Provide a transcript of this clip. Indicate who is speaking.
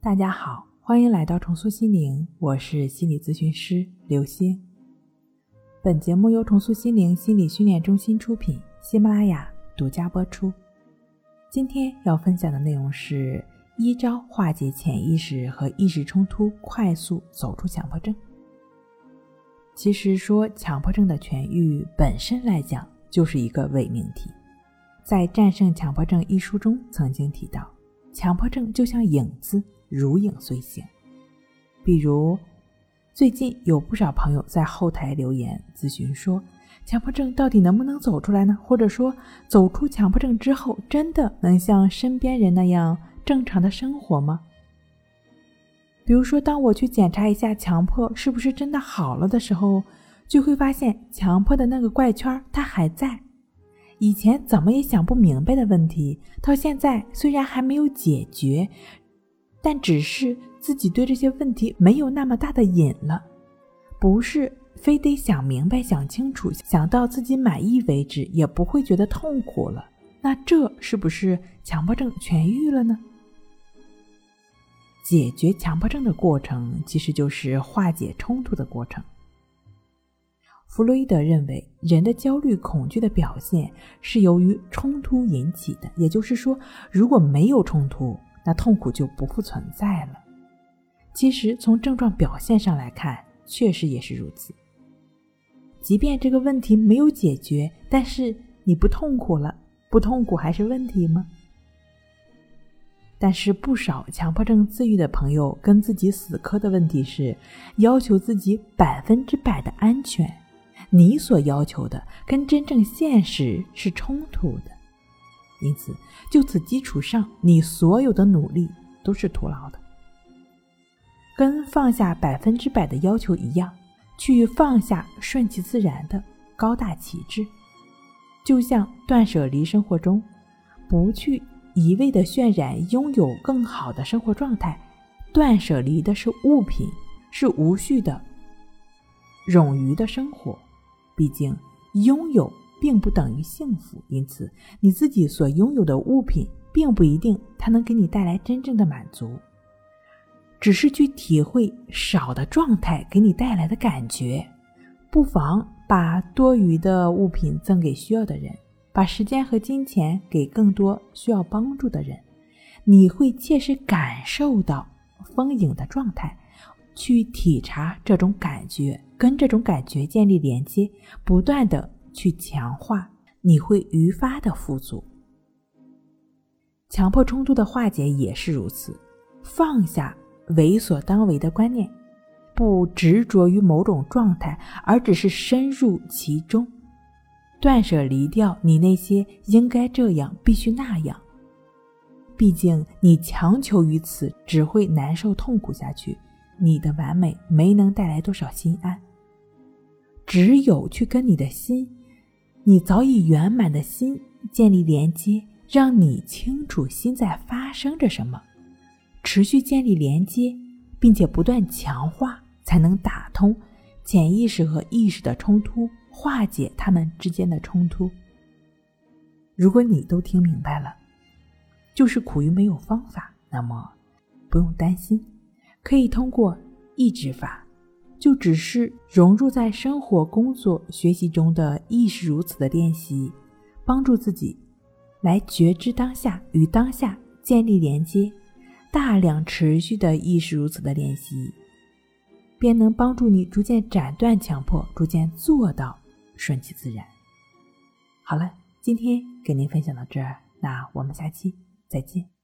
Speaker 1: 大家好，欢迎来到重塑心灵，我是心理咨询师刘星。本节目由重塑心灵心理训练中心出品，喜马拉雅独家播出。今天要分享的内容是一招化解潜意识和意识冲突，快速走出强迫症。其实说强迫症的痊愈本身来讲，就是一个伪命题。在《战胜强迫症》一书中曾经提到，强迫症就像影子，如影随形。比如，最近有不少朋友在后台留言咨询说，强迫症到底能不能走出来呢？或者说，走出强迫症之后，真的能像身边人那样正常的生活吗？比如说，当我去检查一下强迫是不是真的好了的时候，就会发现强迫的那个怪圈它还在。以前怎么也想不明白的问题，到现在虽然还没有解决，但只是自己对这些问题没有那么大的瘾了，不是非得想明白、想清楚、想到自己满意为止，也不会觉得痛苦了。那这是不是强迫症痊愈了呢？解决强迫症的过程，其实就是化解冲突的过程。弗洛伊德认为，人的焦虑、恐惧的表现是由于冲突引起的。也就是说，如果没有冲突，那痛苦就不复存在了。其实，从症状表现上来看，确实也是如此。即便这个问题没有解决，但是你不痛苦了，不痛苦还是问题吗？但是，不少强迫症自愈的朋友跟自己死磕的问题是，要求自己百分之百的安全。你所要求的跟真正现实是冲突的，因此就此基础上，你所有的努力都是徒劳的。跟放下百分之百的要求一样，去放下顺其自然的高大旗帜，就像断舍离生活中，不去一味的渲染拥有更好的生活状态，断舍离的是物品，是无序的、冗余的生活。毕竟，拥有并不等于幸福，因此你自己所拥有的物品，并不一定它能给你带来真正的满足。只是去体会少的状态给你带来的感觉，不妨把多余的物品赠给需要的人，把时间和金钱给更多需要帮助的人，你会切实感受到丰盈的状态。去体察这种感觉，跟这种感觉建立连接，不断的去强化，你会愈发的富足。强迫冲突的化解也是如此，放下为所当为的观念，不执着于某种状态，而只是深入其中，断舍离掉你那些应该这样、必须那样。毕竟你强求于此，只会难受痛苦下去。你的完美没能带来多少心安，只有去跟你的心，你早已圆满的心建立连接，让你清楚心在发生着什么，持续建立连接，并且不断强化，才能打通潜意识和意识的冲突，化解他们之间的冲突。如果你都听明白了，就是苦于没有方法，那么不用担心。可以通过意志法，就只是融入在生活、工作、学习中的意识如此的练习，帮助自己来觉知当下，与当下建立连接。大量持续的意识如此的练习，便能帮助你逐渐斩断强迫，逐渐做到顺其自然。好了，今天给您分享到这儿，那我们下期再见。